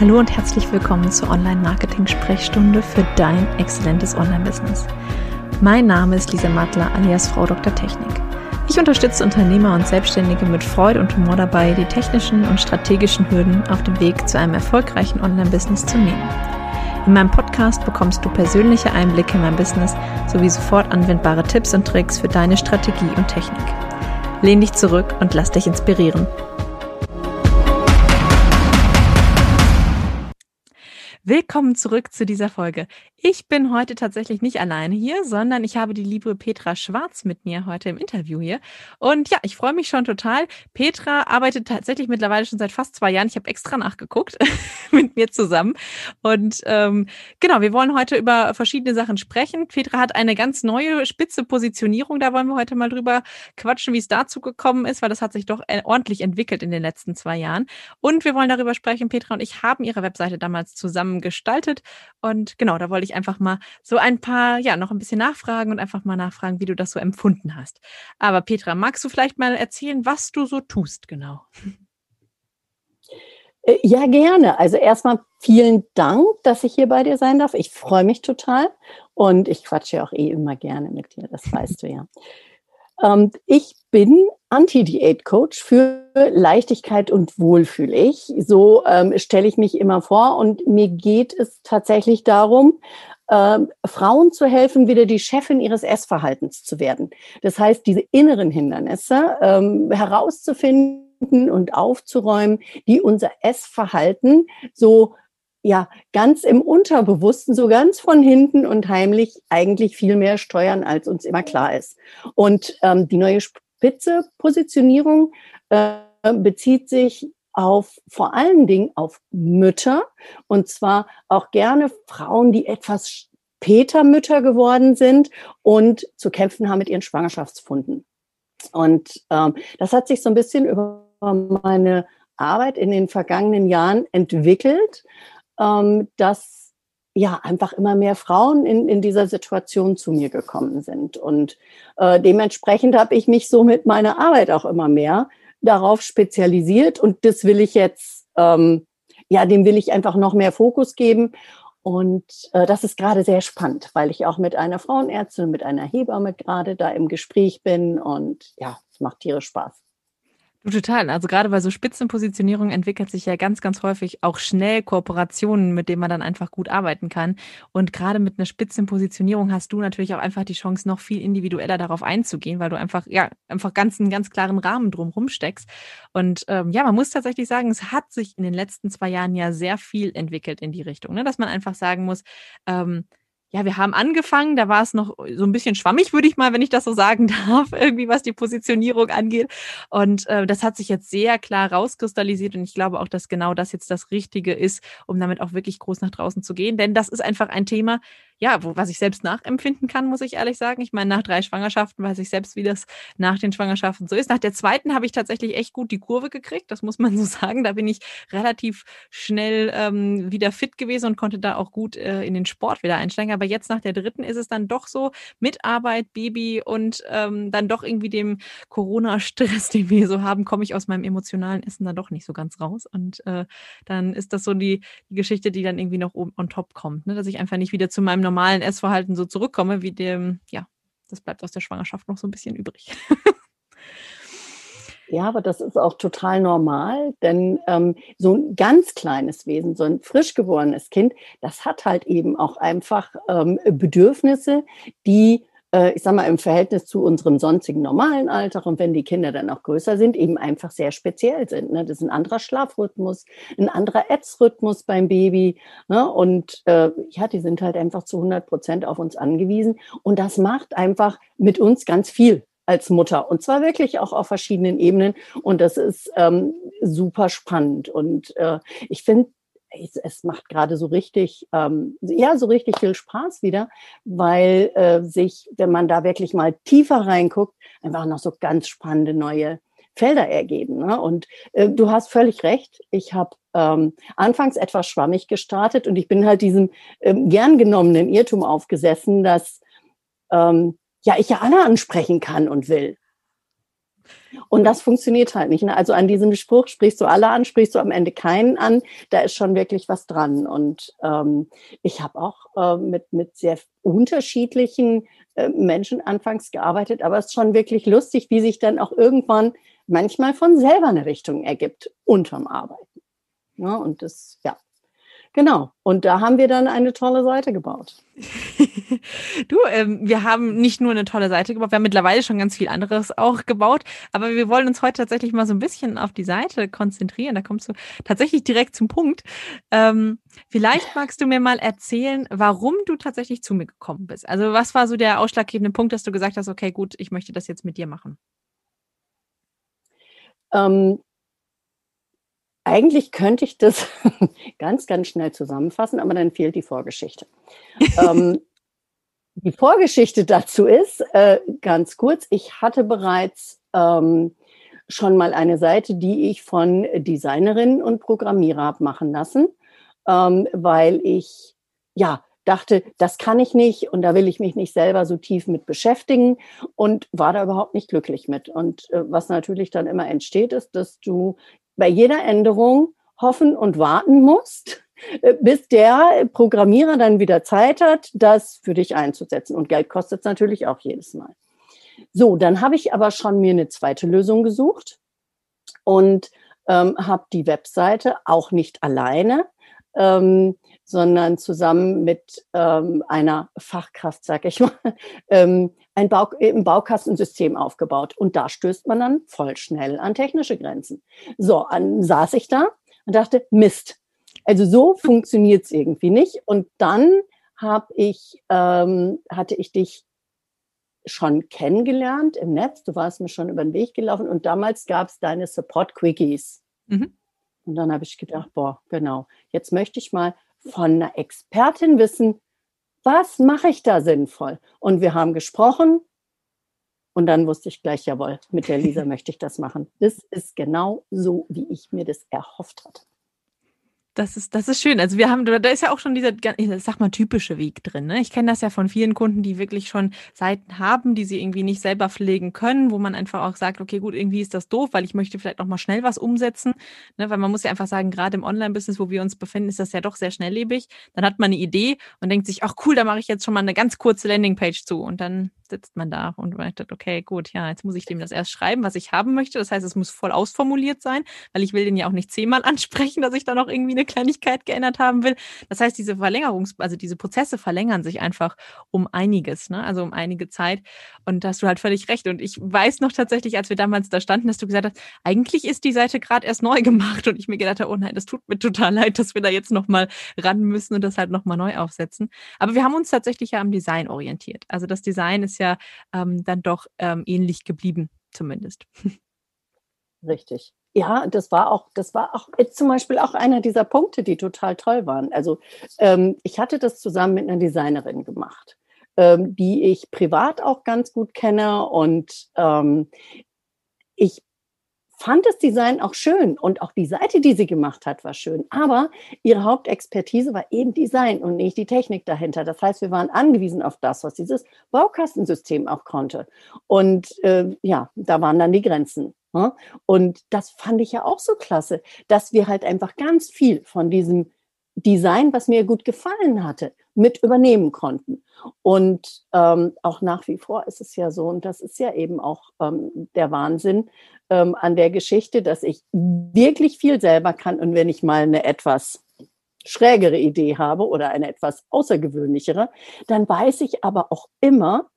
Hallo und herzlich willkommen zur Online-Marketing-Sprechstunde für dein exzellentes Online-Business. Mein Name ist Lisa Mattler alias Frau Dr. Technik. Ich unterstütze Unternehmer und Selbstständige mit Freude und Humor dabei, die technischen und strategischen Hürden auf dem Weg zu einem erfolgreichen Online-Business zu nehmen. In meinem Podcast bekommst du persönliche Einblicke in mein Business sowie sofort anwendbare Tipps und Tricks für deine Strategie und Technik. Lehn dich zurück und lass dich inspirieren. Willkommen zurück zu dieser Folge. Ich bin heute tatsächlich nicht alleine hier, sondern ich habe die liebe Petra Schwarz mit mir heute im Interview hier. Und ja, ich freue mich schon total. Petra arbeitet tatsächlich mittlerweile schon seit fast zwei Jahren. Ich habe extra nachgeguckt mit mir zusammen. Und ähm, genau, wir wollen heute über verschiedene Sachen sprechen. Petra hat eine ganz neue spitze Positionierung. Da wollen wir heute mal drüber quatschen, wie es dazu gekommen ist, weil das hat sich doch äh, ordentlich entwickelt in den letzten zwei Jahren. Und wir wollen darüber sprechen, Petra und ich haben ihre Webseite damals zusammen gestaltet. Und genau, da wollte ich einfach mal so ein paar, ja, noch ein bisschen nachfragen und einfach mal nachfragen, wie du das so empfunden hast. Aber Petra, magst du vielleicht mal erzählen, was du so tust genau? Äh, ja, gerne. Also erstmal vielen Dank, dass ich hier bei dir sein darf. Ich freue mich total und ich quatsche ja auch eh immer gerne mit dir, das weißt du ja. Ähm, ich bin Anti-Diät-Coach für Leichtigkeit und Wohlfühl. Ich, so ähm, stelle ich mich immer vor und mir geht es tatsächlich darum, ähm, Frauen zu helfen, wieder die Chefin ihres Essverhaltens zu werden. Das heißt, diese inneren Hindernisse ähm, herauszufinden und aufzuräumen, die unser Essverhalten so ja ganz im Unterbewussten, so ganz von hinten und heimlich eigentlich viel mehr steuern, als uns immer klar ist. Und ähm, die neue spitze Positionierung äh, bezieht sich auf vor allen Dingen auf Mütter und zwar auch gerne Frauen, die etwas später Mütter geworden sind und zu kämpfen haben mit ihren Schwangerschaftsfunden. Und ähm, das hat sich so ein bisschen über meine Arbeit in den vergangenen Jahren entwickelt, ähm, dass ja einfach immer mehr Frauen in, in dieser Situation zu mir gekommen sind. Und äh, dementsprechend habe ich mich so mit meiner Arbeit auch immer mehr darauf spezialisiert und das will ich jetzt, ähm, ja, dem will ich einfach noch mehr Fokus geben. Und äh, das ist gerade sehr spannend, weil ich auch mit einer Frauenärztin, mit einer Hebamme gerade da im Gespräch bin und ja, es macht tierisch Spaß. Du total. Also gerade bei so Spitzenpositionierung entwickelt sich ja ganz, ganz häufig auch schnell Kooperationen, mit denen man dann einfach gut arbeiten kann. Und gerade mit einer Spitzenpositionierung hast du natürlich auch einfach die Chance, noch viel individueller darauf einzugehen, weil du einfach, ja, einfach ganz einen ganz klaren Rahmen drumherum steckst. Und ähm, ja, man muss tatsächlich sagen, es hat sich in den letzten zwei Jahren ja sehr viel entwickelt in die Richtung, ne? dass man einfach sagen muss, ähm, ja, wir haben angefangen, da war es noch so ein bisschen schwammig, würde ich mal, wenn ich das so sagen darf, irgendwie was die Positionierung angeht. Und äh, das hat sich jetzt sehr klar rauskristallisiert und ich glaube auch, dass genau das jetzt das Richtige ist, um damit auch wirklich groß nach draußen zu gehen. Denn das ist einfach ein Thema, ja, wo, was ich selbst nachempfinden kann, muss ich ehrlich sagen. Ich meine, nach drei Schwangerschaften weiß ich selbst, wie das nach den Schwangerschaften so ist. Nach der zweiten habe ich tatsächlich echt gut die Kurve gekriegt, das muss man so sagen. Da bin ich relativ schnell ähm, wieder fit gewesen und konnte da auch gut äh, in den Sport wieder einsteigen. Aber jetzt nach der dritten ist es dann doch so, mit Arbeit, Baby und ähm, dann doch irgendwie dem Corona-Stress, den wir so haben, komme ich aus meinem emotionalen Essen dann doch nicht so ganz raus. Und äh, dann ist das so die, die Geschichte, die dann irgendwie noch on top kommt, ne? dass ich einfach nicht wieder zu meinem normalen Essverhalten so zurückkomme, wie dem, ja, das bleibt aus der Schwangerschaft noch so ein bisschen übrig. Ja, aber das ist auch total normal, denn ähm, so ein ganz kleines Wesen, so ein frisch geborenes Kind, das hat halt eben auch einfach ähm, Bedürfnisse, die ich sag mal, im Verhältnis zu unserem sonstigen normalen Alter und wenn die Kinder dann auch größer sind, eben einfach sehr speziell sind. Ne? Das ist ein anderer Schlafrhythmus, ein anderer Ätzrhythmus beim Baby. Ne? Und äh, ja, die sind halt einfach zu 100 Prozent auf uns angewiesen. Und das macht einfach mit uns ganz viel als Mutter und zwar wirklich auch auf verschiedenen Ebenen und das ist ähm, super spannend und äh, ich finde es macht gerade so richtig, ähm, ja, so richtig viel Spaß wieder, weil äh, sich, wenn man da wirklich mal tiefer reinguckt, einfach noch so ganz spannende neue Felder ergeben. Ne? Und äh, du hast völlig recht. Ich habe ähm, anfangs etwas schwammig gestartet und ich bin halt diesem ähm, gern genommenen Irrtum aufgesessen, dass ähm, ja ich ja alle ansprechen kann und will. Und das funktioniert halt nicht. Ne? Also an diesem Spruch sprichst du alle an, sprichst du am Ende keinen an. Da ist schon wirklich was dran. Und ähm, ich habe auch äh, mit, mit sehr unterschiedlichen äh, Menschen anfangs gearbeitet, aber es ist schon wirklich lustig, wie sich dann auch irgendwann manchmal von selber eine Richtung ergibt unterm Arbeiten. Ja, und das, ja, Genau. Und da haben wir dann eine tolle Seite gebaut. du, ähm, wir haben nicht nur eine tolle Seite gebaut, wir haben mittlerweile schon ganz viel anderes auch gebaut, aber wir wollen uns heute tatsächlich mal so ein bisschen auf die Seite konzentrieren. Da kommst du tatsächlich direkt zum Punkt. Ähm, vielleicht magst du mir mal erzählen, warum du tatsächlich zu mir gekommen bist. Also was war so der ausschlaggebende Punkt, dass du gesagt hast, okay, gut, ich möchte das jetzt mit dir machen? Ähm, eigentlich könnte ich das ganz, ganz schnell zusammenfassen, aber dann fehlt die Vorgeschichte. ähm, die Vorgeschichte dazu ist, äh, ganz kurz, ich hatte bereits ähm, schon mal eine Seite, die ich von Designerinnen und Programmierer habe machen lassen, ähm, weil ich ja dachte, das kann ich nicht und da will ich mich nicht selber so tief mit beschäftigen und war da überhaupt nicht glücklich mit. Und äh, was natürlich dann immer entsteht, ist, dass du bei jeder Änderung hoffen und warten musst, äh, bis der Programmierer dann wieder Zeit hat, das für dich einzusetzen. Und Geld kostet es natürlich auch jedes Mal. So, dann habe ich aber schon mir eine zweite Lösung gesucht und ähm, habe die Webseite auch nicht alleine, ähm, sondern zusammen mit ähm, einer Fachkraft, sag ich mal, ähm, ein, Bau, ein Baukastensystem aufgebaut. Und da stößt man dann voll schnell an technische Grenzen. So, dann saß ich da und dachte, Mist. Also so funktioniert es irgendwie nicht. Und dann hab ich, ähm, hatte ich dich schon kennengelernt im Netz. Du warst mir schon über den Weg gelaufen und damals gab es deine Support-Quickies. Mhm. Und dann habe ich gedacht, boah, genau, jetzt möchte ich mal von einer Expertin wissen, was mache ich da sinnvoll? Und wir haben gesprochen und dann wusste ich gleich, jawohl, mit der Lisa möchte ich das machen. Das ist genau so, wie ich mir das erhofft hatte. Das ist, das ist schön. Also wir haben, da ist ja auch schon dieser, ich sag mal, typische Weg drin. Ne? Ich kenne das ja von vielen Kunden, die wirklich schon Seiten haben, die sie irgendwie nicht selber pflegen können, wo man einfach auch sagt, okay, gut, irgendwie ist das doof, weil ich möchte vielleicht auch mal schnell was umsetzen. Ne? Weil man muss ja einfach sagen, gerade im Online-Business, wo wir uns befinden, ist das ja doch sehr schnelllebig. Dann hat man eine Idee und denkt sich, ach cool, da mache ich jetzt schon mal eine ganz kurze Landingpage zu. Und dann sitzt man da und man okay, gut, ja, jetzt muss ich dem das erst schreiben, was ich haben möchte. Das heißt, es muss voll ausformuliert sein, weil ich will den ja auch nicht zehnmal ansprechen, dass ich da noch irgendwie eine Kleinigkeit geändert haben will. Das heißt, diese Verlängerungs-, also diese Prozesse verlängern sich einfach um einiges, ne? also um einige Zeit. Und da hast du halt völlig recht. Und ich weiß noch tatsächlich, als wir damals da standen, dass du gesagt hast, eigentlich ist die Seite gerade erst neu gemacht. Und ich mir gedacht habe, oh nein, das tut mir total leid, dass wir da jetzt nochmal ran müssen und das halt nochmal neu aufsetzen. Aber wir haben uns tatsächlich ja am Design orientiert. Also das Design ist ja ähm, dann doch ähm, ähnlich geblieben, zumindest. Richtig. Ja, das war auch, das war auch jetzt zum Beispiel auch einer dieser Punkte, die total toll waren. Also ähm, ich hatte das zusammen mit einer Designerin gemacht, ähm, die ich privat auch ganz gut kenne und ähm, ich fand das Design auch schön und auch die Seite, die sie gemacht hat, war schön. Aber ihre Hauptexpertise war eben Design und nicht die Technik dahinter. Das heißt, wir waren angewiesen auf das, was dieses Baukastensystem auch konnte. Und äh, ja, da waren dann die Grenzen. Ne? Und das fand ich ja auch so klasse, dass wir halt einfach ganz viel von diesem Design, was mir gut gefallen hatte, mit übernehmen konnten. Und ähm, auch nach wie vor ist es ja so, und das ist ja eben auch ähm, der Wahnsinn ähm, an der Geschichte, dass ich wirklich viel selber kann und wenn ich mal eine etwas schrägere Idee habe oder eine etwas außergewöhnlichere, dann weiß ich aber auch immer,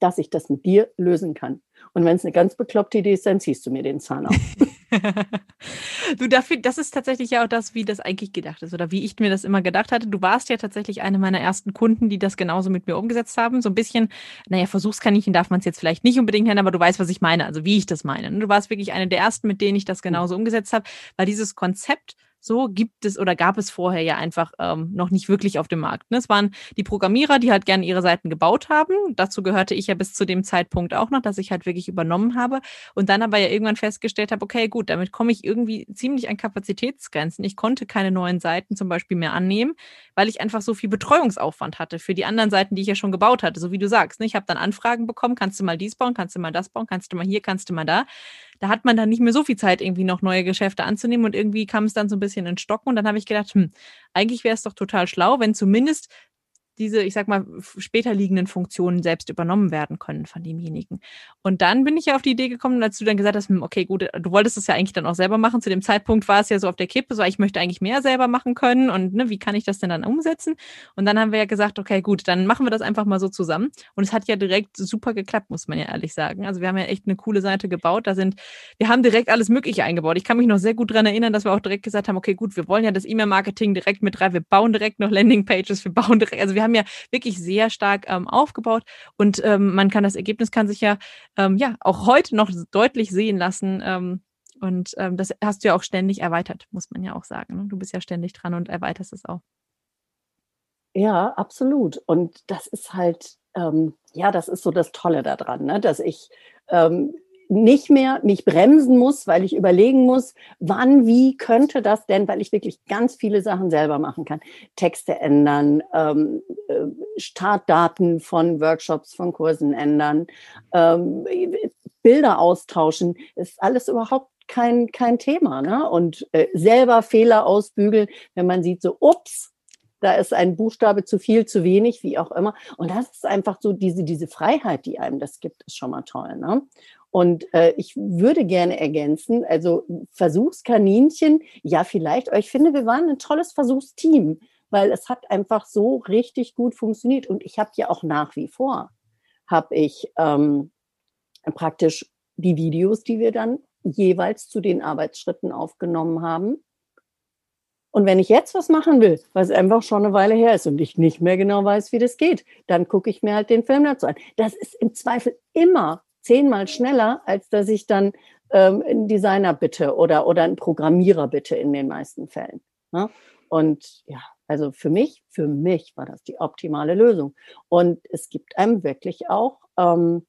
dass ich das mit dir lösen kann. Und wenn es eine ganz bekloppte Idee ist, dann ziehst du mir den Zahn auf. du, dafür, das ist tatsächlich ja auch das, wie das eigentlich gedacht ist oder wie ich mir das immer gedacht hatte. Du warst ja tatsächlich eine meiner ersten Kunden, die das genauso mit mir umgesetzt haben. So ein bisschen, naja, Versuchskaninchen darf man es jetzt vielleicht nicht unbedingt nennen, aber du weißt, was ich meine, also wie ich das meine. Du warst wirklich eine der ersten, mit denen ich das genauso umgesetzt habe, weil dieses Konzept so gibt es oder gab es vorher ja einfach ähm, noch nicht wirklich auf dem Markt. Ne? Es waren die Programmierer, die halt gerne ihre Seiten gebaut haben. Dazu gehörte ich ja bis zu dem Zeitpunkt auch noch, dass ich halt wirklich übernommen habe und dann aber ja irgendwann festgestellt habe, okay, gut, damit komme ich irgendwie ziemlich an Kapazitätsgrenzen. Ich konnte keine neuen Seiten zum Beispiel mehr annehmen, weil ich einfach so viel Betreuungsaufwand hatte für die anderen Seiten, die ich ja schon gebaut hatte. So wie du sagst, ne? ich habe dann Anfragen bekommen, kannst du mal dies bauen, kannst du mal das bauen, kannst du mal hier, kannst du mal da da hat man dann nicht mehr so viel Zeit, irgendwie noch neue Geschäfte anzunehmen und irgendwie kam es dann so ein bisschen in Stocken und dann habe ich gedacht, hm, eigentlich wäre es doch total schlau, wenn zumindest diese, ich sag mal, später liegenden Funktionen selbst übernommen werden können von demjenigen. Und dann bin ich ja auf die Idee gekommen, als du dann gesagt hast, hm, okay, gut, du wolltest es ja eigentlich dann auch selber machen. Zu dem Zeitpunkt war es ja so auf der Kippe, so ich möchte eigentlich mehr selber machen können und ne, wie kann ich das denn dann umsetzen? Und dann haben wir ja gesagt, okay, gut, dann machen wir das einfach mal so zusammen. Und es hat ja direkt super geklappt, muss man ja ehrlich sagen. Also wir haben ja echt eine coole Seite gebaut. Da sind, wir haben direkt alles Mögliche eingebaut. Ich kann mich noch sehr gut daran erinnern, dass wir auch direkt gesagt haben, okay, gut, wir wollen ja das E-Mail-Marketing direkt mit rein, wir bauen direkt noch Landing-Pages, wir bauen direkt, also wir haben ja wirklich sehr stark ähm, aufgebaut und ähm, man kann das Ergebnis kann sich ja, ähm, ja auch heute noch deutlich sehen lassen. Ähm, und ähm, das hast du ja auch ständig erweitert, muss man ja auch sagen. Ne? Du bist ja ständig dran und erweiterst es auch. Ja, absolut. Und das ist halt, ähm, ja, das ist so das Tolle daran, ne? dass ich ähm, nicht mehr mich bremsen muss, weil ich überlegen muss, wann, wie könnte das denn, weil ich wirklich ganz viele Sachen selber machen kann. Texte ändern, ähm, äh, Startdaten von Workshops, von Kursen ändern, ähm, Bilder austauschen, ist alles überhaupt kein, kein Thema. Ne? Und äh, selber Fehler ausbügeln, wenn man sieht, so, ups, da ist ein Buchstabe zu viel, zu wenig, wie auch immer. Und das ist einfach so diese, diese Freiheit, die einem das gibt, ist schon mal toll. Ne? Und äh, ich würde gerne ergänzen, also Versuchskaninchen, ja, vielleicht, aber ich finde, wir waren ein tolles Versuchsteam, weil es hat einfach so richtig gut funktioniert. Und ich habe ja auch nach wie vor, habe ich ähm, praktisch die Videos, die wir dann jeweils zu den Arbeitsschritten aufgenommen haben. Und wenn ich jetzt was machen will, was einfach schon eine Weile her ist und ich nicht mehr genau weiß, wie das geht, dann gucke ich mir halt den Film dazu an. Das ist im Zweifel immer zehnmal schneller, als dass ich dann ähm, einen Designer bitte oder, oder einen Programmierer bitte in den meisten Fällen. Ne? Und ja, also für mich, für mich war das die optimale Lösung. Und es gibt einem wirklich auch ähm,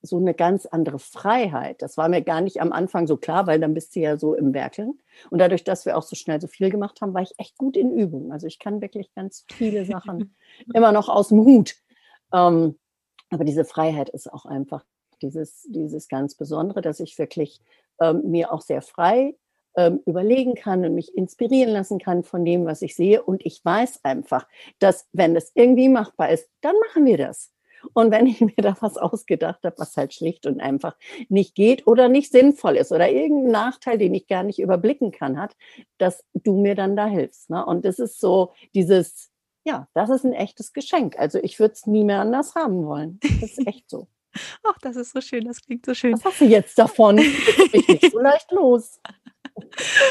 so eine ganz andere Freiheit. Das war mir gar nicht am Anfang so klar, weil dann bist du ja so im Werkeln. Und dadurch, dass wir auch so schnell so viel gemacht haben, war ich echt gut in Übung. Also ich kann wirklich ganz viele Sachen immer noch aus dem Hut. Ähm, aber diese Freiheit ist auch einfach dieses, dieses ganz Besondere, dass ich wirklich ähm, mir auch sehr frei ähm, überlegen kann und mich inspirieren lassen kann von dem, was ich sehe. Und ich weiß einfach, dass wenn das irgendwie machbar ist, dann machen wir das. Und wenn ich mir da was ausgedacht habe, was halt schlicht und einfach nicht geht oder nicht sinnvoll ist oder irgendein Nachteil, den ich gar nicht überblicken kann, hat, dass du mir dann da hilfst. Ne? Und das ist so dieses, ja, das ist ein echtes Geschenk. Also ich würde es nie mehr anders haben wollen. Das ist echt so. Ach, das ist so schön, das klingt so schön. Was hast du jetzt davon? Ich bin nicht so leicht los.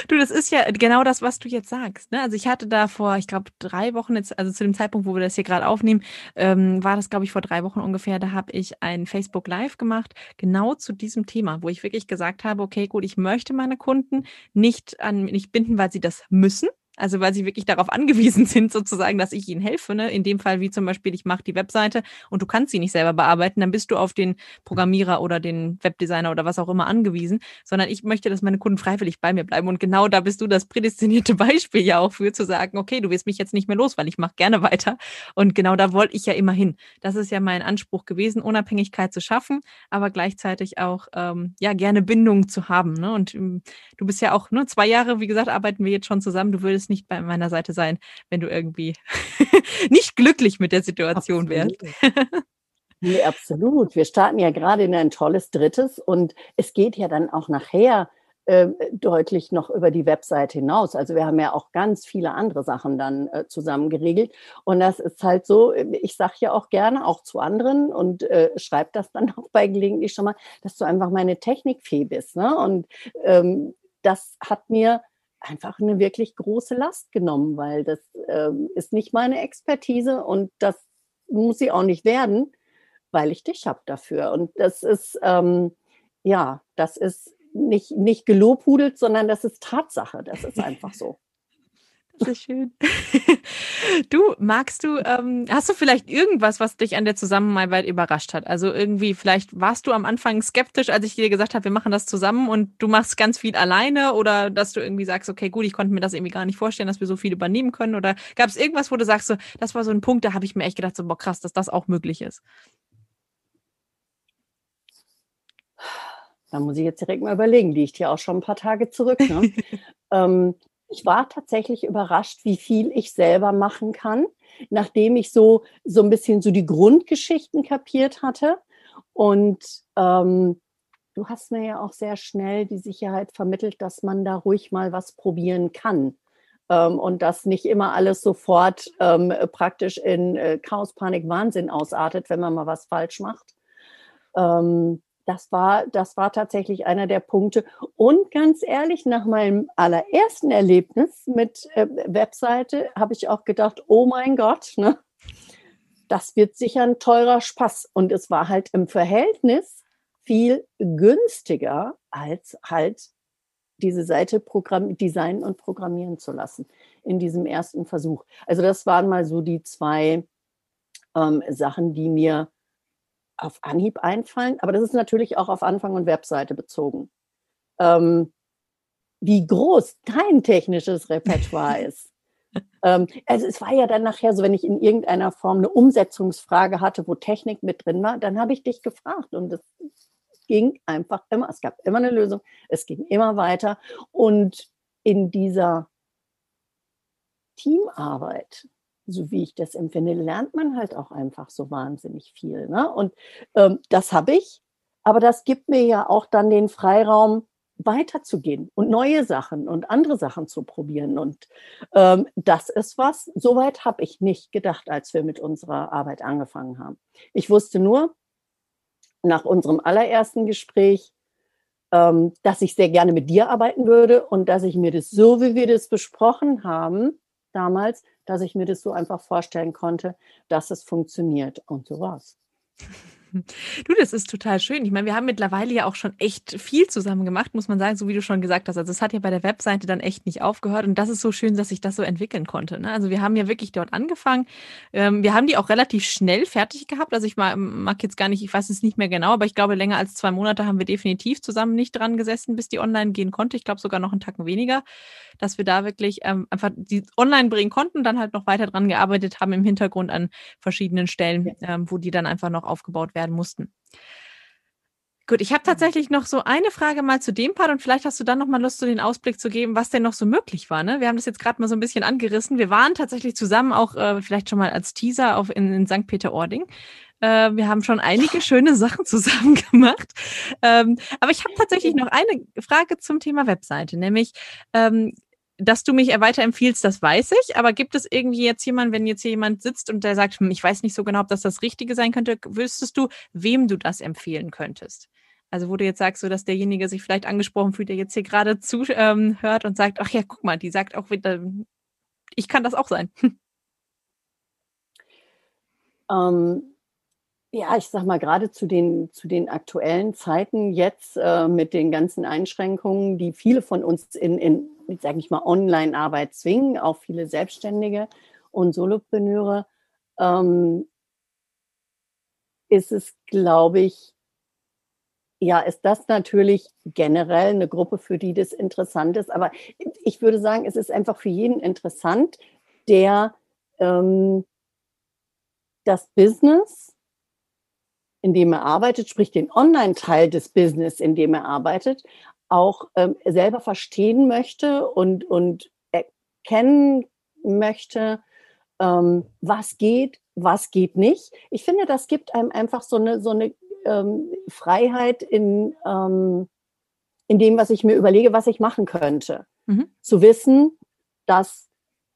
Du, das ist ja genau das, was du jetzt sagst. Ne? Also ich hatte da vor, ich glaube, drei Wochen jetzt, also zu dem Zeitpunkt, wo wir das hier gerade aufnehmen, ähm, war das, glaube ich, vor drei Wochen ungefähr, da habe ich ein Facebook Live gemacht, genau zu diesem Thema, wo ich wirklich gesagt habe, okay, gut, ich möchte meine Kunden nicht an nicht binden, weil sie das müssen, also weil sie wirklich darauf angewiesen sind, sozusagen, dass ich ihnen helfe. Ne? In dem Fall, wie zum Beispiel, ich mache die Webseite und du kannst sie nicht selber bearbeiten, dann bist du auf den Programmierer oder den Webdesigner oder was auch immer angewiesen, sondern ich möchte, dass meine Kunden freiwillig bei mir bleiben. Und genau da bist du das prädestinierte Beispiel ja auch für, zu sagen, okay, du wirst mich jetzt nicht mehr los, weil ich mache gerne weiter. Und genau da wollte ich ja immer hin. Das ist ja mein Anspruch gewesen, Unabhängigkeit zu schaffen, aber gleichzeitig auch ähm, ja gerne Bindung zu haben. Ne? Und ähm, du bist ja auch, ne, zwei Jahre, wie gesagt, arbeiten wir jetzt schon zusammen. Du würdest nicht bei meiner Seite sein, wenn du irgendwie nicht glücklich mit der Situation wärst. nee, absolut. Wir starten ja gerade in ein tolles drittes und es geht ja dann auch nachher äh, deutlich noch über die Webseite hinaus. Also wir haben ja auch ganz viele andere Sachen dann äh, zusammen geregelt. Und das ist halt so, ich sage ja auch gerne, auch zu anderen und äh, schreibe das dann auch bei gelegentlich schon mal, dass du einfach meine Technikfee bist. Ne? Und ähm, das hat mir einfach eine wirklich große Last genommen, weil das ähm, ist nicht meine Expertise und das muss sie auch nicht werden, weil ich dich habe dafür. Und das ist, ähm, ja, das ist nicht, nicht gelobhudelt, sondern das ist Tatsache. Das ist einfach so. Das ist schön. Du, magst du, ähm, hast du vielleicht irgendwas, was dich an der Zusammenarbeit überrascht hat? Also irgendwie, vielleicht warst du am Anfang skeptisch, als ich dir gesagt habe, wir machen das zusammen und du machst ganz viel alleine oder dass du irgendwie sagst, okay, gut, ich konnte mir das irgendwie gar nicht vorstellen, dass wir so viel übernehmen können oder gab es irgendwas, wo du sagst, so, das war so ein Punkt, da habe ich mir echt gedacht, so, boah, krass, dass das auch möglich ist? Da muss ich jetzt direkt mal überlegen, liegt ja auch schon ein paar Tage zurück. Ne? ähm, ich war tatsächlich überrascht, wie viel ich selber machen kann, nachdem ich so, so ein bisschen so die Grundgeschichten kapiert hatte. Und ähm, du hast mir ja auch sehr schnell die Sicherheit vermittelt, dass man da ruhig mal was probieren kann. Ähm, und dass nicht immer alles sofort ähm, praktisch in äh, Chaos, Panik, Wahnsinn ausartet, wenn man mal was falsch macht. Ähm, das war, das war tatsächlich einer der Punkte. Und ganz ehrlich, nach meinem allerersten Erlebnis mit äh, Webseite habe ich auch gedacht, oh mein Gott, ne? das wird sicher ein teurer Spaß. Und es war halt im Verhältnis viel günstiger, als halt diese Seite Programm designen und programmieren zu lassen in diesem ersten Versuch. Also das waren mal so die zwei ähm, Sachen, die mir auf Anhieb einfallen, aber das ist natürlich auch auf Anfang und Webseite bezogen. Ähm, wie groß dein technisches Repertoire ist. ähm, also es war ja dann nachher so, wenn ich in irgendeiner Form eine Umsetzungsfrage hatte, wo Technik mit drin war, dann habe ich dich gefragt und es ging einfach immer, es gab immer eine Lösung, es ging immer weiter und in dieser Teamarbeit so wie ich das empfinde, lernt man halt auch einfach so wahnsinnig viel. Ne? Und ähm, das habe ich, aber das gibt mir ja auch dann den Freiraum, weiterzugehen und neue Sachen und andere Sachen zu probieren. Und ähm, das ist was, soweit habe ich nicht gedacht, als wir mit unserer Arbeit angefangen haben. Ich wusste nur nach unserem allerersten Gespräch, ähm, dass ich sehr gerne mit dir arbeiten würde und dass ich mir das so, wie wir das besprochen haben, damals, dass ich mir das so einfach vorstellen konnte, dass es funktioniert. Und so war's. Du, das ist total schön. Ich meine, wir haben mittlerweile ja auch schon echt viel zusammen gemacht, muss man sagen, so wie du schon gesagt hast. Also es hat ja bei der Webseite dann echt nicht aufgehört und das ist so schön, dass sich das so entwickeln konnte. Ne? Also wir haben ja wirklich dort angefangen. Ähm, wir haben die auch relativ schnell fertig gehabt. Also ich mag jetzt gar nicht, ich weiß es nicht mehr genau, aber ich glaube, länger als zwei Monate haben wir definitiv zusammen nicht dran gesessen, bis die online gehen konnte. Ich glaube sogar noch einen Tacken weniger, dass wir da wirklich ähm, einfach die online bringen konnten, dann halt noch weiter dran gearbeitet haben im Hintergrund an verschiedenen Stellen, ähm, wo die dann einfach noch aufgebaut werden werden mussten. Gut, ich habe tatsächlich noch so eine Frage mal zu dem Part und vielleicht hast du dann noch mal Lust, so den Ausblick zu geben, was denn noch so möglich war. Ne? Wir haben das jetzt gerade mal so ein bisschen angerissen. Wir waren tatsächlich zusammen auch äh, vielleicht schon mal als Teaser auf in, in St. Peter-Ording. Äh, wir haben schon einige schöne Sachen zusammen gemacht. Ähm, aber ich habe tatsächlich noch eine Frage zum Thema Webseite, nämlich ähm, dass du mich weiterempfiehlst, das weiß ich. Aber gibt es irgendwie jetzt jemand, wenn jetzt hier jemand sitzt und der sagt, hm, ich weiß nicht so genau, ob das das Richtige sein könnte, wüsstest du, wem du das empfehlen könntest? Also wo du jetzt sagst, so dass derjenige sich vielleicht angesprochen fühlt, der jetzt hier gerade zuhört ähm, und sagt, ach ja, guck mal, die sagt auch wieder, ich kann das auch sein. Ähm, ja, ich sag mal, gerade zu den, zu den aktuellen Zeiten jetzt äh, mit den ganzen Einschränkungen, die viele von uns in, in sage ich mal, Online-Arbeit zwingen, auch viele Selbstständige und Solopreneure, ähm, ist es, glaube ich, ja, ist das natürlich generell eine Gruppe, für die das interessant ist. Aber ich würde sagen, es ist einfach für jeden interessant, der ähm, das Business, in dem er arbeitet, sprich den Online-Teil des Business, in dem er arbeitet, auch ähm, selber verstehen möchte und, und erkennen möchte, ähm, was geht, was geht nicht. Ich finde, das gibt einem einfach so eine, so eine ähm, Freiheit in, ähm, in dem, was ich mir überlege, was ich machen könnte. Mhm. Zu wissen, dass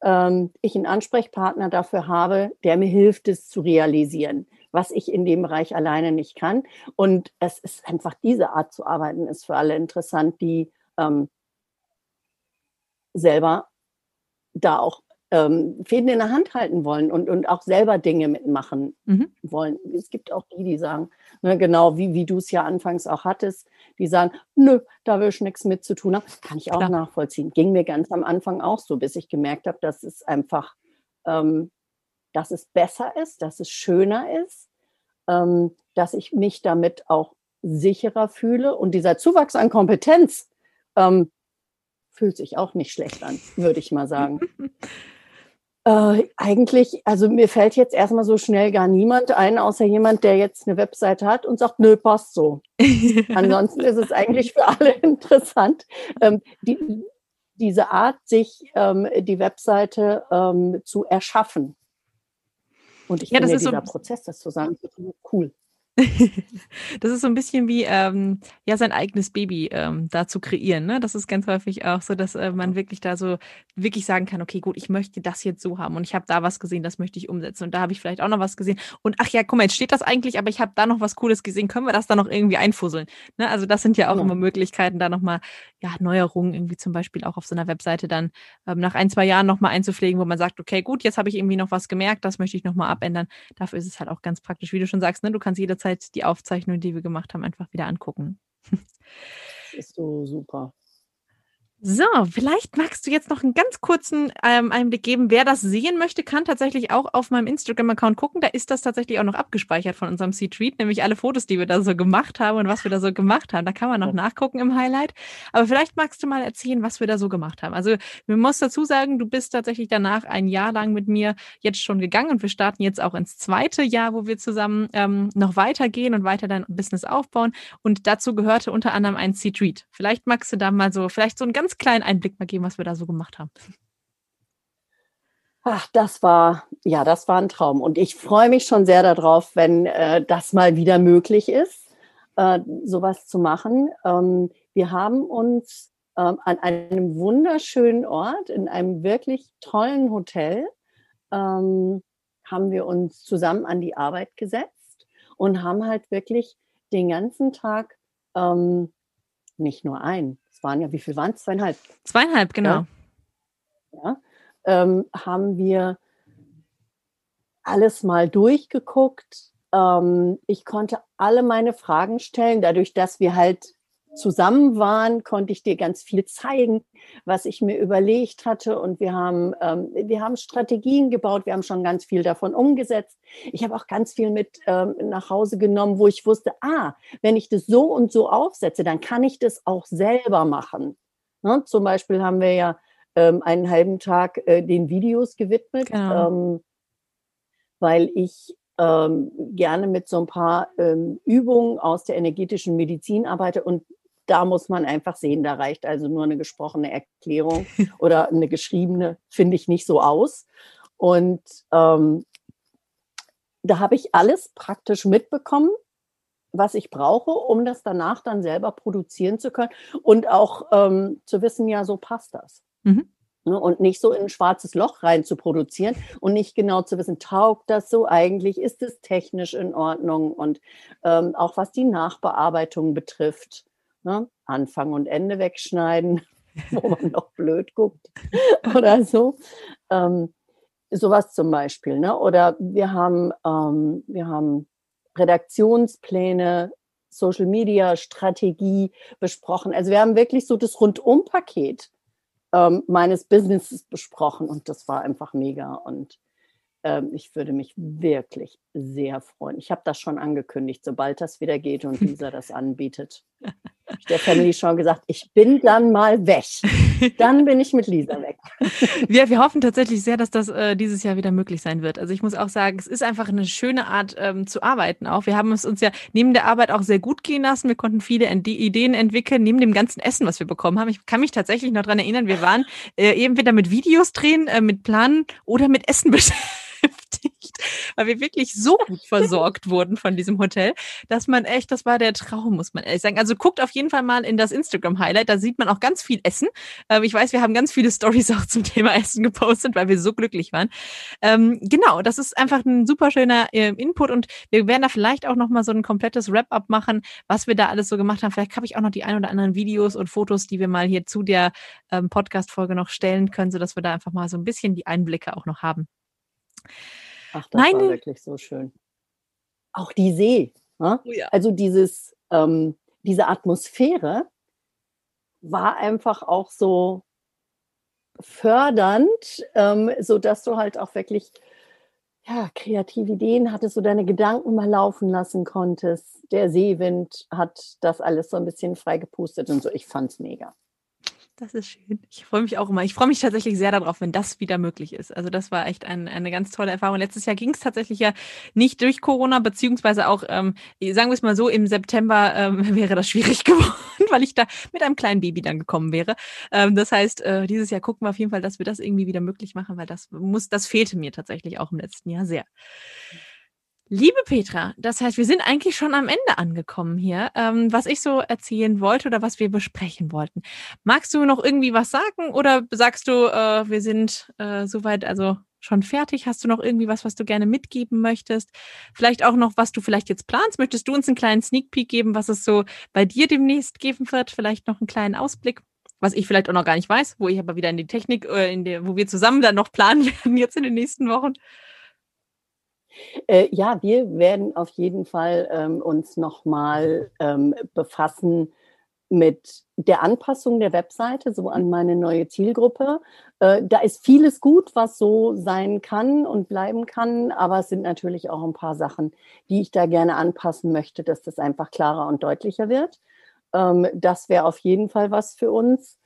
ähm, ich einen Ansprechpartner dafür habe, der mir hilft, es zu realisieren was ich in dem Bereich alleine nicht kann. Und es ist einfach diese Art zu arbeiten, ist für alle interessant, die ähm, selber da auch ähm, Fäden in der Hand halten wollen und, und auch selber Dinge mitmachen mhm. wollen. Es gibt auch die, die sagen, ne, genau wie, wie du es ja anfangs auch hattest, die sagen, nö, da will ich nichts mit zu tun haben. Kann ich auch Klar. nachvollziehen. Ging mir ganz am Anfang auch so, bis ich gemerkt habe, dass es einfach, ähm, dass es besser ist, dass es schöner ist, ähm, dass ich mich damit auch sicherer fühle. Und dieser Zuwachs an Kompetenz ähm, fühlt sich auch nicht schlecht an, würde ich mal sagen. Äh, eigentlich, also mir fällt jetzt erstmal so schnell gar niemand ein, außer jemand, der jetzt eine Webseite hat und sagt, nö, passt so. Ansonsten ist es eigentlich für alle interessant. Ähm, die, diese Art, sich ähm, die Webseite ähm, zu erschaffen. Und ich ja, finde dieser so Prozess, das zu sagen, cool. Das ist so ein bisschen wie ähm, ja sein eigenes Baby ähm, da zu kreieren. Ne? Das ist ganz häufig auch so, dass äh, man wirklich da so wirklich sagen kann, okay, gut, ich möchte das jetzt so haben und ich habe da was gesehen, das möchte ich umsetzen und da habe ich vielleicht auch noch was gesehen und ach ja, guck mal, jetzt steht das eigentlich, aber ich habe da noch was Cooles gesehen, können wir das da noch irgendwie einfusseln? Ne? Also das sind ja auch ja. immer Möglichkeiten, da nochmal ja Neuerungen irgendwie zum Beispiel auch auf so einer Webseite dann ähm, nach ein zwei Jahren nochmal einzupflegen, wo man sagt, okay, gut, jetzt habe ich irgendwie noch was gemerkt, das möchte ich nochmal abändern. Dafür ist es halt auch ganz praktisch, wie du schon sagst, ne? du kannst jederzeit jederzeit die Aufzeichnung, die wir gemacht haben, einfach wieder angucken. Das ist so super. So, vielleicht magst du jetzt noch einen ganz kurzen ähm, Einblick geben. Wer das sehen möchte, kann tatsächlich auch auf meinem Instagram-Account gucken. Da ist das tatsächlich auch noch abgespeichert von unserem C-Treat, nämlich alle Fotos, die wir da so gemacht haben und was wir da so gemacht haben. Da kann man noch nachgucken im Highlight. Aber vielleicht magst du mal erzählen, was wir da so gemacht haben. Also, man muss dazu sagen, du bist tatsächlich danach ein Jahr lang mit mir jetzt schon gegangen und wir starten jetzt auch ins zweite Jahr, wo wir zusammen ähm, noch weitergehen und weiter dein Business aufbauen. Und dazu gehörte unter anderem ein C-Treat. Vielleicht magst du da mal so, vielleicht so ein ganz ganz kleinen Einblick mal geben, was wir da so gemacht haben? Ach, das war, ja, das war ein Traum. Und ich freue mich schon sehr darauf, wenn äh, das mal wieder möglich ist, äh, sowas zu machen. Ähm, wir haben uns ähm, an einem wunderschönen Ort, in einem wirklich tollen Hotel, ähm, haben wir uns zusammen an die Arbeit gesetzt und haben halt wirklich den ganzen Tag ähm, nicht nur ein, waren ja, wie viel waren es? Zweieinhalb. Zweieinhalb, genau. Ja, ja ähm, haben wir alles mal durchgeguckt. Ähm, ich konnte alle meine Fragen stellen, dadurch, dass wir halt zusammen waren, konnte ich dir ganz viel zeigen, was ich mir überlegt hatte. Und wir haben, ähm, wir haben Strategien gebaut, wir haben schon ganz viel davon umgesetzt. Ich habe auch ganz viel mit ähm, nach Hause genommen, wo ich wusste, ah, wenn ich das so und so aufsetze, dann kann ich das auch selber machen. Ne? Zum Beispiel haben wir ja ähm, einen halben Tag äh, den Videos gewidmet, genau. Ähm, weil ich ähm, gerne mit so ein paar ähm, Übungen aus der energetischen Medizin arbeite und da muss man einfach sehen, da reicht also nur eine gesprochene Erklärung oder eine geschriebene, finde ich nicht so aus. Und ähm, da habe ich alles praktisch mitbekommen, was ich brauche, um das danach dann selber produzieren zu können und auch ähm, zu wissen, ja, so passt das. Mhm. Ne, und nicht so in ein schwarzes Loch rein zu produzieren und nicht genau zu wissen, taugt das so eigentlich, ist es technisch in Ordnung und ähm, auch was die Nachbearbeitung betrifft ne? Anfang und Ende wegschneiden, wo man noch blöd guckt oder so. Ähm, sowas zum Beispiel. Ne? Oder wir haben, ähm, wir haben Redaktionspläne, Social Media Strategie besprochen. Also wir haben wirklich so das Rundumpaket ähm, meines Businesses besprochen und das war einfach mega. Und ähm, ich würde mich wirklich sehr freuen. Ich habe das schon angekündigt, sobald das wieder geht und Lisa das anbietet. Ich der Family schon gesagt, ich bin dann mal weg. Dann bin ich mit Lisa weg. Wir, wir hoffen tatsächlich sehr, dass das äh, dieses Jahr wieder möglich sein wird. Also ich muss auch sagen, es ist einfach eine schöne Art ähm, zu arbeiten auch. Wir haben es uns ja neben der Arbeit auch sehr gut gehen lassen. Wir konnten viele Ideen entwickeln, neben dem ganzen Essen, was wir bekommen haben. Ich kann mich tatsächlich noch daran erinnern, wir waren äh, eben wieder mit Videos drehen, äh, mit Planen oder mit Essen beschäftigt beschäftigt. weil wir wirklich so gut versorgt wurden von diesem Hotel, dass man echt, das war der Traum, muss man ehrlich sagen. Also guckt auf jeden Fall mal in das Instagram-Highlight, da sieht man auch ganz viel Essen. Ähm, ich weiß, wir haben ganz viele Stories auch zum Thema Essen gepostet, weil wir so glücklich waren. Ähm, genau, das ist einfach ein super schöner äh, Input und wir werden da vielleicht auch nochmal so ein komplettes Wrap-up machen, was wir da alles so gemacht haben. Vielleicht habe ich auch noch die ein oder anderen Videos und Fotos, die wir mal hier zu der ähm, Podcast-Folge noch stellen können, sodass wir da einfach mal so ein bisschen die Einblicke auch noch haben. Ach, das Meine, war wirklich so schön. Auch die See. Ne? Oh ja. Also dieses, ähm, diese Atmosphäre war einfach auch so fördernd, ähm, sodass du halt auch wirklich ja, kreative Ideen hattest, so deine Gedanken mal laufen lassen konntest. Der Seewind hat das alles so ein bisschen freigepustet und so. Ich fand's mega. Das ist schön. Ich freue mich auch immer. Ich freue mich tatsächlich sehr darauf, wenn das wieder möglich ist. Also das war echt ein, eine ganz tolle Erfahrung. Letztes Jahr ging es tatsächlich ja nicht durch Corona, beziehungsweise auch, ähm, sagen wir es mal so, im September ähm, wäre das schwierig geworden, weil ich da mit einem kleinen Baby dann gekommen wäre. Ähm, das heißt, äh, dieses Jahr gucken wir auf jeden Fall, dass wir das irgendwie wieder möglich machen, weil das muss, das fehlte mir tatsächlich auch im letzten Jahr sehr. Liebe Petra, das heißt, wir sind eigentlich schon am Ende angekommen hier, ähm, was ich so erzählen wollte oder was wir besprechen wollten. Magst du noch irgendwie was sagen oder sagst du, äh, wir sind äh, soweit also schon fertig? Hast du noch irgendwie was, was du gerne mitgeben möchtest? Vielleicht auch noch, was du vielleicht jetzt planst? Möchtest du uns einen kleinen Sneak Peek geben, was es so bei dir demnächst geben wird? Vielleicht noch einen kleinen Ausblick? was ich vielleicht auch noch gar nicht weiß, wo ich aber wieder in die Technik, äh, in der, wo wir zusammen dann noch planen werden jetzt in den nächsten Wochen. Äh, ja, wir werden auf jeden Fall ähm, uns nochmal ähm, befassen mit der Anpassung der Webseite so an meine neue Zielgruppe. Äh, da ist vieles gut, was so sein kann und bleiben kann, aber es sind natürlich auch ein paar Sachen, die ich da gerne anpassen möchte, dass das einfach klarer und deutlicher wird. Ähm, das wäre auf jeden Fall was für uns.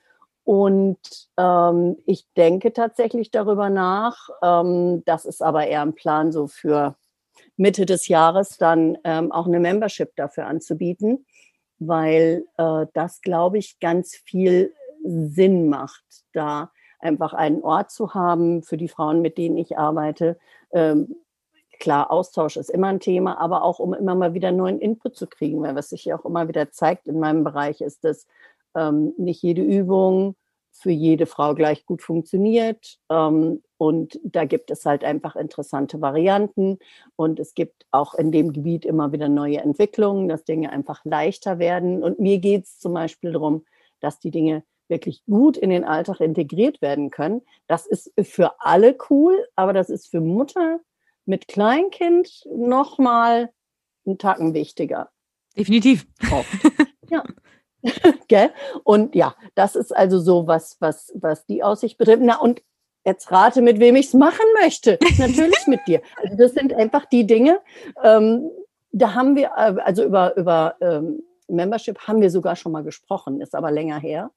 Und ähm, ich denke tatsächlich darüber nach. Ähm, das ist aber eher ein Plan so für Mitte des Jahres dann ähm, auch eine Membership dafür anzubieten, weil äh, das, glaube ich, ganz viel Sinn macht, da einfach einen Ort zu haben für die Frauen, mit denen ich arbeite. Ähm, klar, Austausch ist immer ein Thema, aber auch um immer mal wieder neuen Input zu kriegen, weil was sich ja auch immer wieder zeigt in meinem Bereich ist, dass ähm, nicht jede Übung für jede Frau gleich gut funktioniert. Ähm, und da gibt es halt einfach interessante Varianten. Und es gibt auch in dem Gebiet immer wieder neue Entwicklungen, dass Dinge einfach leichter werden. Und mir geht es zum Beispiel darum, dass die Dinge wirklich gut in den Alltag integriert werden können. Das ist für alle cool, aber das ist für Mutter mit Kleinkind nochmal einen Tacken wichtiger. Definitiv. Oft. Ja. Gell? Und ja, das ist also so was, was, was die Aussicht betrifft. Na, und jetzt rate, mit wem ich es machen möchte. Natürlich mit dir. Also das sind einfach die Dinge. Ähm, da haben wir, äh, also über, über ähm, Membership haben wir sogar schon mal gesprochen, ist aber länger her.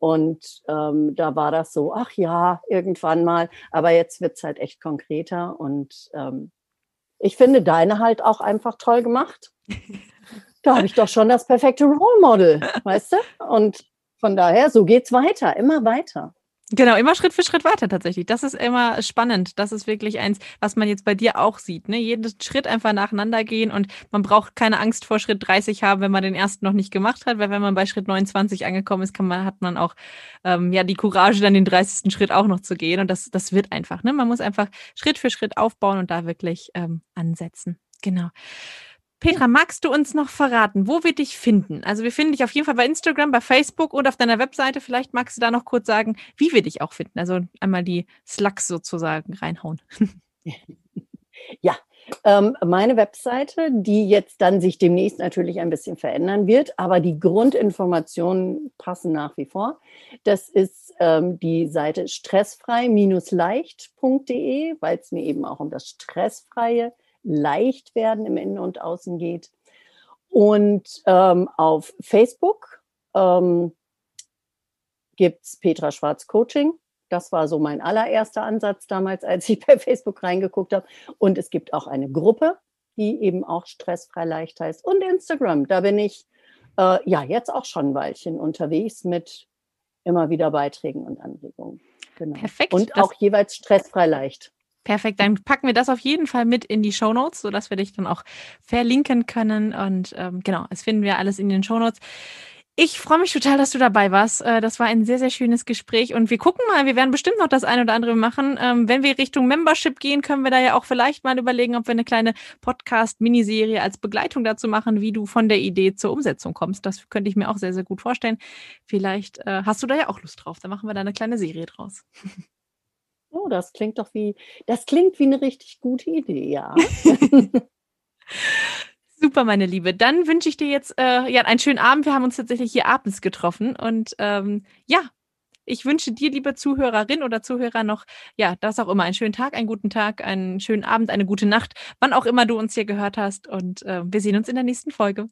Und ähm, da war das so, ach ja, irgendwann mal. Aber jetzt wird es halt echt konkreter. Und ähm, ich finde deine halt auch einfach toll gemacht. da habe ich doch schon das perfekte Role Model, weißt du? Und von daher, so geht's weiter, immer weiter. Genau, immer Schritt für Schritt weiter tatsächlich. Das ist immer spannend. Das ist wirklich eins, was man jetzt bei dir auch sieht. Ne? Jeden Schritt einfach nacheinander gehen und man braucht keine Angst vor Schritt 30 haben, wenn man den ersten noch nicht gemacht hat, weil wenn man bei Schritt 29 angekommen ist, kann man, hat man auch ähm, ja die Courage, dann den 30. Schritt auch noch zu gehen. Und das, das wird einfach. Ne? Man muss einfach Schritt für Schritt aufbauen und da wirklich ähm, ansetzen. Genau. Petra, magst du uns noch verraten, wo wir dich finden? Also wir finden dich auf jeden Fall bei Instagram, bei Facebook und auf deiner Webseite. Vielleicht magst du da noch kurz sagen, wie wir dich auch finden. Also einmal die Slugs sozusagen reinhauen. Ja, ähm, meine Webseite, die jetzt dann sich demnächst natürlich ein bisschen verändern wird, aber die Grundinformationen passen nach wie vor. Das ist ähm, die Seite stressfrei-leicht.de, weil es mir eben auch um das stressfreie leicht werden im Innen und Außen geht. Und ähm, auf Facebook ähm, gibt es Petra Schwarz Coaching. Das war so mein allererster Ansatz damals, als ich bei Facebook reingeguckt habe. Und es gibt auch eine Gruppe, die eben auch stressfrei leicht heißt. Und Instagram, da bin ich äh, ja jetzt auch schon ein Weilchen unterwegs mit immer wieder Beiträgen und Anregungen. Genau. Perfekt. Und auch jeweils stressfrei leicht. Perfekt, dann packen wir das auf jeden Fall mit in die Show Notes, sodass wir dich dann auch verlinken können. Und ähm, genau, es finden wir alles in den Show Notes. Ich freue mich total, dass du dabei warst. Äh, das war ein sehr, sehr schönes Gespräch. Und wir gucken mal, wir werden bestimmt noch das eine oder andere machen. Ähm, wenn wir Richtung Membership gehen, können wir da ja auch vielleicht mal überlegen, ob wir eine kleine Podcast-Miniserie als Begleitung dazu machen, wie du von der Idee zur Umsetzung kommst. Das könnte ich mir auch sehr, sehr gut vorstellen. Vielleicht äh, hast du da ja auch Lust drauf. Da machen wir da eine kleine Serie draus. Oh, das klingt doch wie, das klingt wie eine richtig gute Idee, ja. Super, meine Liebe. Dann wünsche ich dir jetzt äh, ja, einen schönen Abend. Wir haben uns tatsächlich hier abends getroffen. Und ähm, ja, ich wünsche dir, liebe Zuhörerin oder Zuhörer, noch, ja, das auch immer, einen schönen Tag, einen guten Tag, einen schönen Abend, eine gute Nacht, wann auch immer du uns hier gehört hast. Und äh, wir sehen uns in der nächsten Folge.